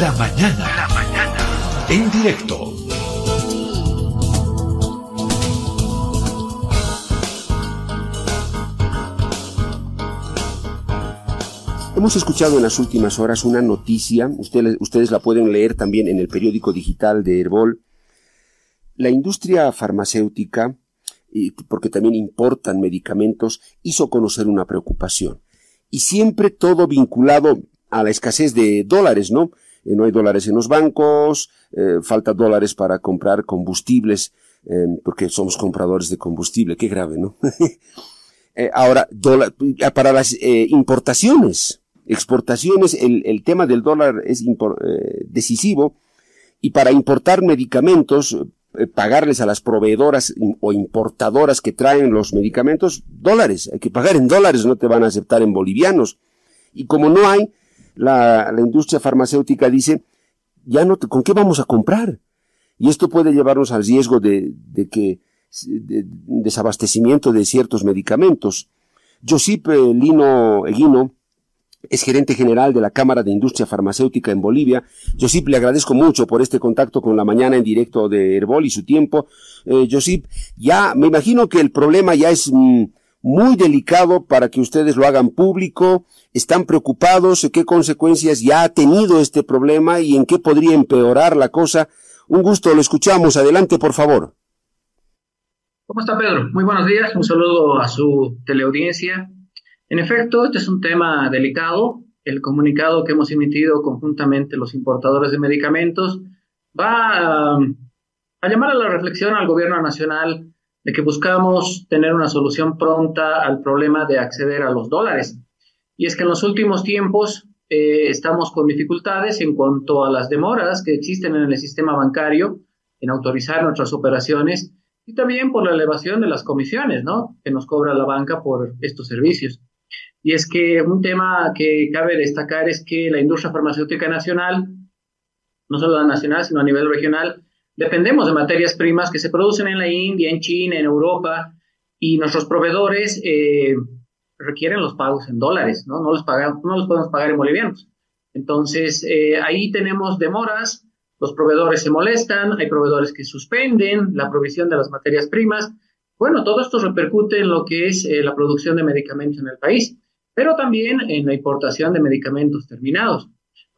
La mañana. La mañana. En directo. Hemos escuchado en las últimas horas una noticia, ustedes, ustedes la pueden leer también en el periódico digital de Herbol. La industria farmacéutica, porque también importan medicamentos, hizo conocer una preocupación. Y siempre todo vinculado a la escasez de dólares, ¿no? Eh, no hay dólares en los bancos, eh, falta dólares para comprar combustibles, eh, porque somos compradores de combustible, qué grave, ¿no? ahora, para las importaciones, exportaciones, el, el, tema del dólar es eh, decisivo y para importar medicamentos, eh, pagarles a las proveedoras o importadoras que traen los medicamentos dólares, hay que pagar en dólares, no te van a aceptar en bolivianos. Y como no hay, la, la industria farmacéutica dice, ya no, te, ¿con qué vamos a comprar? Y esto puede llevarnos al riesgo de, de que de, desabastecimiento de ciertos medicamentos. Josip eh, Lino Eguino, es gerente general de la Cámara de Industria Farmacéutica en Bolivia. Josip, le agradezco mucho por este contacto con la mañana en directo de Herbol y su tiempo. Eh, Josip, ya me imagino que el problema ya es mm, muy delicado para que ustedes lo hagan público. ¿Están preocupados? ¿Qué consecuencias ya ha tenido este problema y en qué podría empeorar la cosa? Un gusto, lo escuchamos. Adelante, por favor. ¿Cómo está Pedro? Muy buenos días. Un saludo a su teleaudiencia en efecto, este es un tema delicado. El comunicado que hemos emitido conjuntamente los importadores de medicamentos va a, llamar a la reflexión al gobierno nacional de que buscamos tener una solución pronta al problema de acceder a los dólares. Y es que en los últimos tiempos eh, estamos con dificultades en cuanto a las demoras que existen en el sistema bancario en autorizar nuestras operaciones y también por la elevación de las comisiones, ¿no? Que nos cobra la banca por estos servicios. Y es que un tema que cabe destacar es que la industria farmacéutica nacional, no solo la nacional, sino a nivel regional, dependemos de materias primas que se producen en la India, en China, en Europa, y nuestros proveedores eh, requieren los pagos en dólares, ¿no? No los, pagamos, no los podemos pagar en bolivianos. Entonces, eh, ahí tenemos demoras, los proveedores se molestan, hay proveedores que suspenden la provisión de las materias primas. Bueno, todo esto repercute en lo que es eh, la producción de medicamentos en el país pero también en la importación de medicamentos terminados.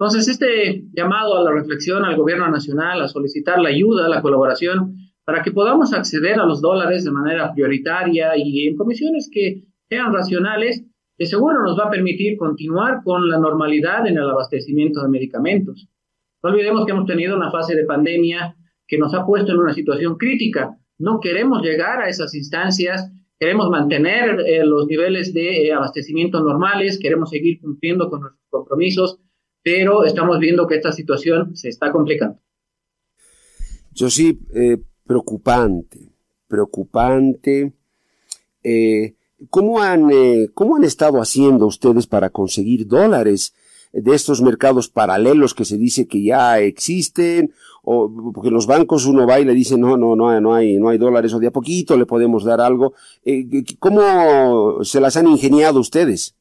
Entonces, este llamado a la reflexión al gobierno nacional, a solicitar la ayuda, la colaboración, para que podamos acceder a los dólares de manera prioritaria y en comisiones que sean racionales, de seguro nos va a permitir continuar con la normalidad en el abastecimiento de medicamentos. No olvidemos que hemos tenido una fase de pandemia que nos ha puesto en una situación crítica. No queremos llegar a esas instancias Queremos mantener eh, los niveles de eh, abastecimiento normales, queremos seguir cumpliendo con nuestros compromisos, pero estamos viendo que esta situación se está complicando. Yo sí, eh, preocupante, preocupante. ¿cómo, han, ¿Cómo han estado haciendo ustedes para conseguir dólares de estos mercados paralelos que se dice que ya existen o porque los bancos uno va y le dice no, no, no, no hay, no hay dólares, o de a poquito le podemos dar algo. Eh, ¿Cómo se las han ingeniado ustedes?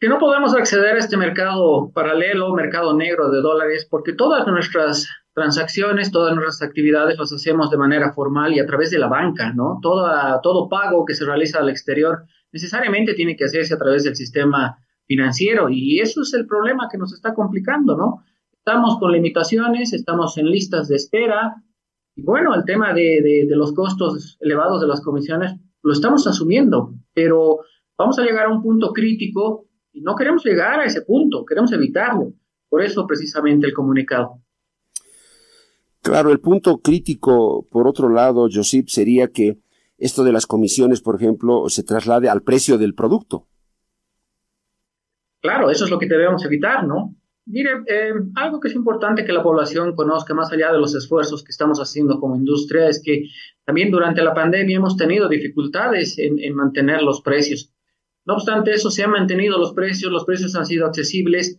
Que no podemos acceder a este mercado paralelo, mercado negro de dólares, porque todas nuestras transacciones, todas nuestras actividades las hacemos de manera formal y a través de la banca, ¿no? Todo, pago que se realiza al exterior necesariamente tiene que hacerse a través del sistema financiero y eso es el problema que nos está complicando, ¿no? Estamos con limitaciones, estamos en listas de espera. Y bueno, el tema de, los costos elevados de las comisiones lo estamos asumiendo, pero vamos a llegar a un punto crítico y no queremos llegar a ese punto, queremos evitarlo. Por eso precisamente el comunicado. Claro, el punto crítico, por otro lado, Josip, sería que esto de las comisiones, por ejemplo, se traslade al precio del producto. Claro, eso es lo que debemos evitar, ¿no? Mire, eh, algo que es importante que la población conozca, más allá de los esfuerzos que estamos haciendo como industria, es que también durante la pandemia hemos tenido dificultades en, en mantener los precios. No obstante eso, se han mantenido los precios, los precios han sido accesibles,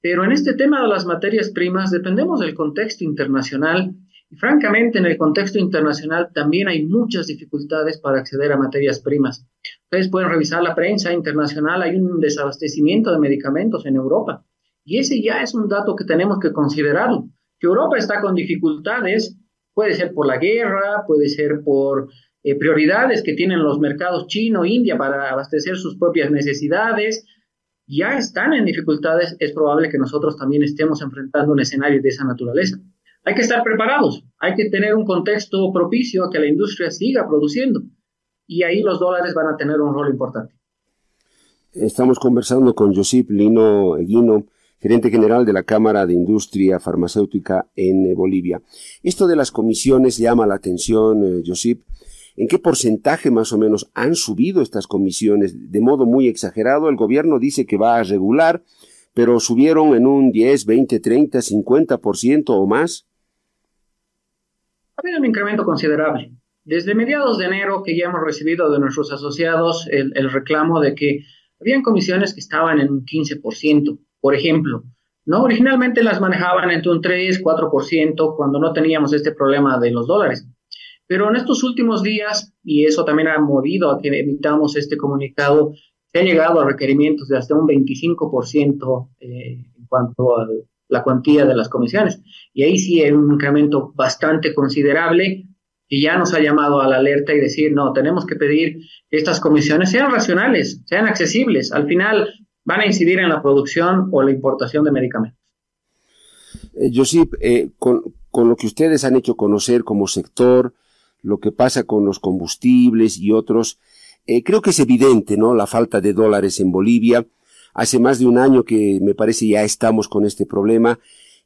pero en este tema de las materias primas dependemos del contexto internacional y francamente en el contexto internacional también hay muchas dificultades para acceder a materias primas. Ustedes pueden revisar la prensa internacional, hay un desabastecimiento de medicamentos en Europa Y ese ya es un dato que tenemos que considerarlo. Que Europa está con dificultades, puede ser por la guerra, puede ser por eh, prioridades que tienen los mercados chino, India para abastecer sus propias necesidades, ya están en dificultades, es probable que nosotros también estemos enfrentando un escenario de esa naturaleza. Hay que estar preparados, hay que tener un contexto propicio a que la industria siga produciendo y ahí los dólares van a tener un rol importante. Estamos conversando con Josip Lino Eguino, gerente general de la Cámara de Industria Farmacéutica en Bolivia. Esto de las comisiones llama la atención, eh, Josip. ¿En qué porcentaje más o menos han subido estas comisiones? De modo muy exagerado, el gobierno dice que va a regular, pero subieron en un 10, 20, 30, 50% o más. Ha habido un incremento considerable. Desde mediados de enero que ya hemos recibido de nuestros asociados el, el reclamo de que habían comisiones que estaban en un 15%, por ejemplo. ¿no? Originalmente las manejaban entre un 3, 4% cuando no teníamos este problema de los dólares. Pero en estos últimos días, y eso también ha movido a que emitamos este comunicado, se ha llegado a requerimientos de hasta un 25% eh, en cuanto a la cuantía de las comisiones. Y ahí sí hay un incremento bastante considerable que ya nos ha llamado a la alerta y decir, no, tenemos que pedir que estas comisiones sean racionales, sean accesibles. Al final van a incidir en la producción o la importación de medicamentos. Eh, Josip, eh, con, con, lo que ustedes han hecho conocer como sector, lo que pasa con los combustibles y otros, eh, creo que es evidente, ¿no? La falta de dólares en Bolivia. Hace más de un año que me parece ya estamos con este problema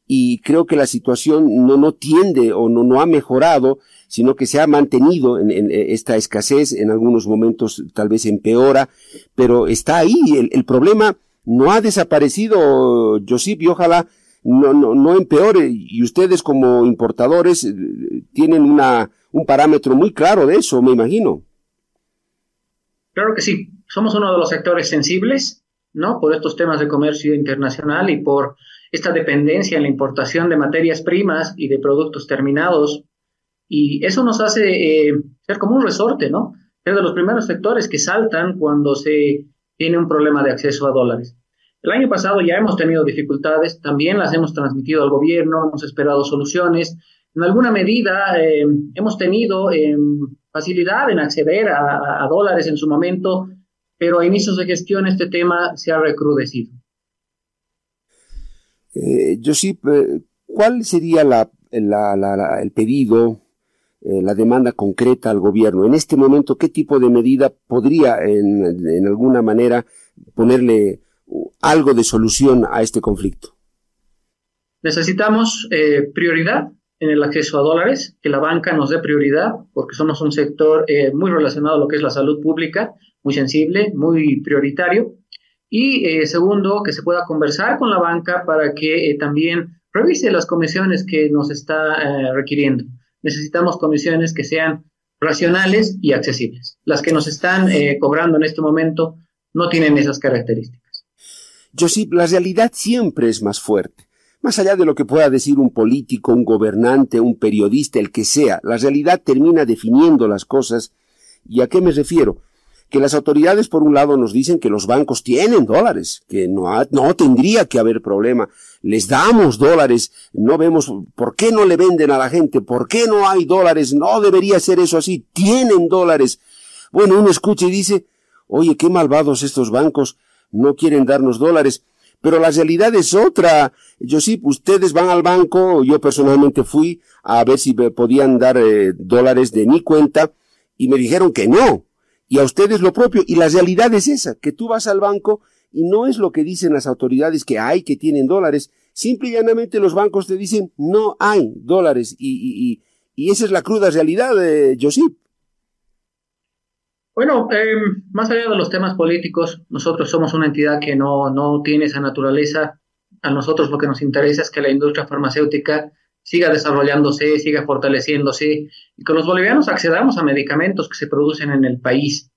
y creo que la situación no, no tiende o no, no ha mejorado, sino que se ha mantenido en, en esta escasez, en algunos momentos tal vez empeora, pero está ahí. El, el problema no ha desaparecido, Josip, y ojalá no, no, no empeore. Y ustedes como importadores eh, tienen una, un parámetro muy claro de eso, me imagino. Claro que sí. Somos uno de los sectores sensibles, ¿no? Por estos temas de comercio internacional y por esta dependencia en la importación de materias primas y de productos terminados. Y eso nos hace eh, ser como un resorte, ¿no? Ser de los primeros sectores que saltan cuando se tiene un problema de acceso a dólares. El año pasado ya hemos tenido dificultades, también las hemos transmitido al gobierno, hemos esperado soluciones, en alguna medida eh, hemos tenido eh, facilidad en acceder a, a, dólares en su momento, pero a inicios de gestión este tema se ha recrudecido. Eh, Josip, ¿cuál sería la, la, la, el pedido, la demanda concreta al gobierno? En este momento, ¿qué tipo de medida podría en, en alguna manera ponerle algo de solución a este conflicto? Necesitamos prioridad en el acceso a dólares, que la banca nos dé prioridad, porque somos un sector eh, muy relacionado a lo que es la salud pública, muy sensible, muy prioritario. Y eh, segundo, que se pueda conversar con la banca para que eh, también revise las comisiones que nos está requiriendo. Necesitamos comisiones que sean racionales y accesibles. Las que nos están cobrando en este momento no tienen esas características. Josip, la realidad siempre es más fuerte. Más allá de lo que pueda decir un político, un gobernante, un periodista, el que sea, la realidad termina definiendo las cosas. ¿Y a qué me refiero? Que las autoridades, por un lado, nos dicen que los bancos tienen dólares, que no, no tendría que haber problema. Les damos dólares, no vemos por qué no le venden a la gente, por qué no hay dólares, no debería ser eso así, tienen dólares. Bueno, uno escucha y dice, oye, qué malvados estos bancos, no quieren darnos dólares. Pero la realidad es otra. Yo sí, ustedes van al banco, yo personalmente fui a ver si me podían dar eh, dólares de mi cuenta y me dijeron que no. Y a ustedes lo propio. Y la realidad es esa, que tú vas al banco y no es lo que dicen las autoridades que hay, que tienen dólares. Simple y llanamente los bancos te dicen no hay dólares. Y, y, y, y esa es la cruda realidad, eh, Josip. Bueno, eh, más allá de los temas políticos, nosotros somos una entidad que no, no tiene esa naturaleza. A nosotros lo que nos interesa es que la industria farmacéutica siga desarrollándose, siga fortaleciéndose y que los bolivianos accedamos a medicamentos que se producen en el país.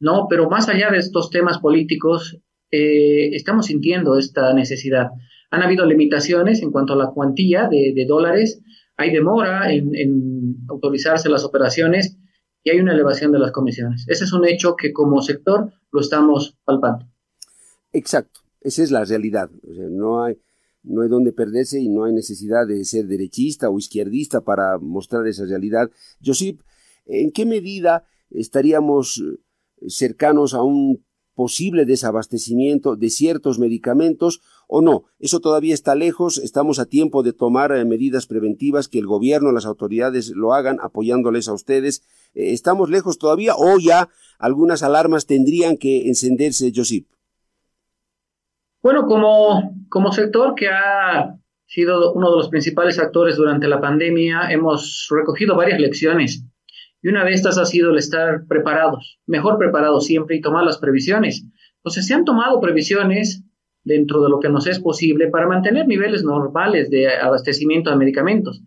No, pero más allá de estos temas políticos, eh, estamos sintiendo esta necesidad. Han habido limitaciones en cuanto a la cuantía de, dólares, hay demora en autorizarse las operaciones y hay una elevación de las comisiones. Ese es un hecho que como sector lo estamos palpando. Exacto, esa es la realidad. No hay, no hay donde perderse y no hay necesidad de ser derechista o izquierdista para mostrar esa realidad. Josip, ¿en qué medida estaríamos eh, cercanos a un posible desabastecimiento de ciertos medicamentos o no. Eso todavía está lejos, estamos a tiempo de tomar eh, medidas preventivas, que el gobierno, las autoridades lo hagan apoyándoles a ustedes. Eh, ¿Estamos lejos todavía o ya algunas alarmas tendrían que encenderse, Josip? Bueno, como, como sector que ha sido uno de los principales actores durante la pandemia, hemos recogido varias lecciones y una de estas ha sido el estar preparados, mejor preparados siempre y tomar las previsiones. Entonces, se han tomado previsiones dentro de lo que nos es posible para mantener niveles normales de abastecimiento de medicamentos.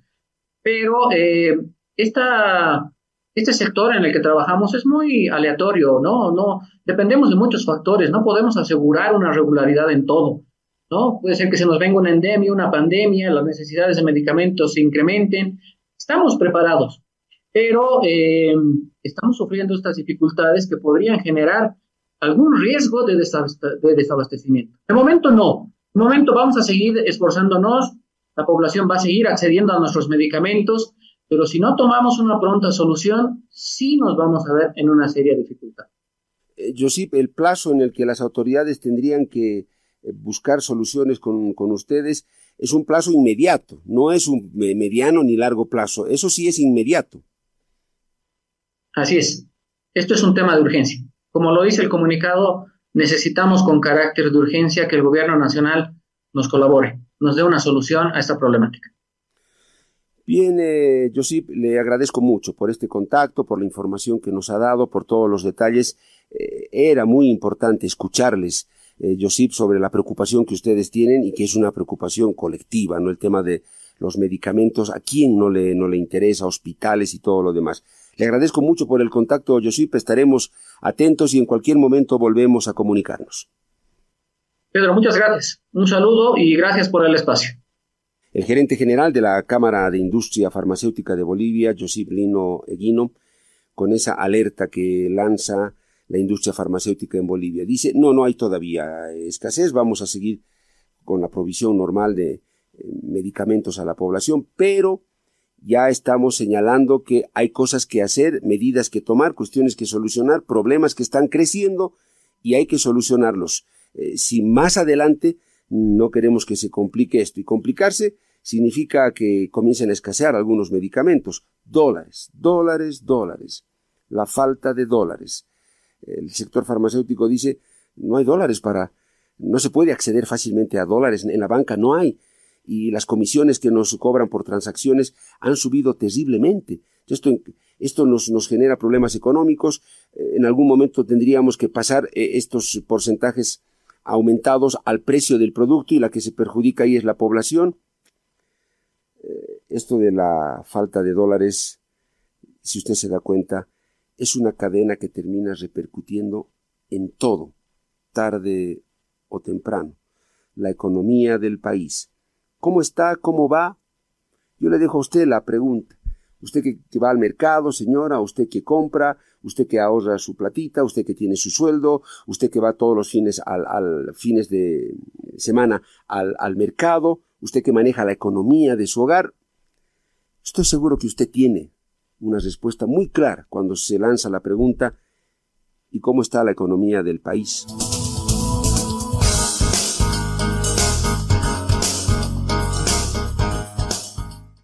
Pero eh, este sector en el que trabajamos es muy aleatorio, ¿no? no Dependemos de muchos factores, no podemos asegurar una regularidad en todo. ¿no? Puede ser que se nos venga una endemia, una pandemia, las necesidades de medicamentos se incrementen. Estamos preparados, pero eh, estamos sufriendo estas dificultades que podrían generar algún riesgo de, desabastecimiento. De momento no. De momento vamos a seguir esforzándonos, la población va a seguir accediendo a nuestros medicamentos, pero si no tomamos una pronta solución, sí nos vamos a ver en una seria dificultad. Eh, Josip, el plazo en el que las autoridades tendrían que eh, buscar soluciones con, con ustedes es un plazo inmediato, no es un mediano ni largo plazo, eso sí es inmediato. Así es. Esto es un tema de urgencia. Como lo dice el comunicado, necesitamos con carácter de urgencia que el gobierno nacional nos colabore, nos dé una solución a esta problemática. Bien, eh, Josip, le agradezco mucho por este contacto, por la información que nos ha dado, por todos los detalles. Eh, era muy importante escucharles, eh, Josip, sobre la preocupación que ustedes tienen y que es una preocupación colectiva, ¿no? El tema de los medicamentos, a quién no le, no le interesa, hospitales y todo lo demás. Le agradezco mucho por el contacto, Josip. Estaremos atentos y en cualquier momento volvemos a comunicarnos. Pedro, muchas gracias. Un saludo y gracias por el espacio. El gerente general de la Cámara de Industria Farmacéutica de Bolivia, Josip Lino Eguino, con esa alerta que lanza la industria farmacéutica en Bolivia. Dice, no, no hay todavía escasez, vamos a seguir con la provisión normal de eh, medicamentos a la población, pero ya estamos señalando que hay cosas que hacer, medidas que tomar, cuestiones que solucionar, problemas que están creciendo y hay que solucionarlos. Eh, si más adelante no queremos que se complique esto y complicarse significa que comiencen a escasear algunos medicamentos. Dólares, dólares, dólares. La falta de dólares. El sector farmacéutico dice no hay dólares para no se puede acceder fácilmente a dólares en la banca no hay y las comisiones que nos cobran por transacciones han subido terriblemente. Esto, esto nos, nos genera problemas económicos. Eh, en algún momento tendríamos que pasar eh, estos porcentajes aumentados al precio del producto y la que se perjudica ahí es la población. Eh, esto de la falta de dólares, si usted se da cuenta, es una cadena que termina repercutiendo en todo, tarde o temprano. La economía del país, ¿Cómo está? ¿Cómo va? Yo le dejo a usted la pregunta. Usted que, va al mercado, señora, usted que compra, usted que ahorra su platita, usted que tiene su sueldo, usted que va todos los fines de semana al, al mercado, usted que maneja la economía de su hogar. Estoy seguro que usted tiene una respuesta muy clara cuando se lanza la pregunta ¿y cómo está la economía del país?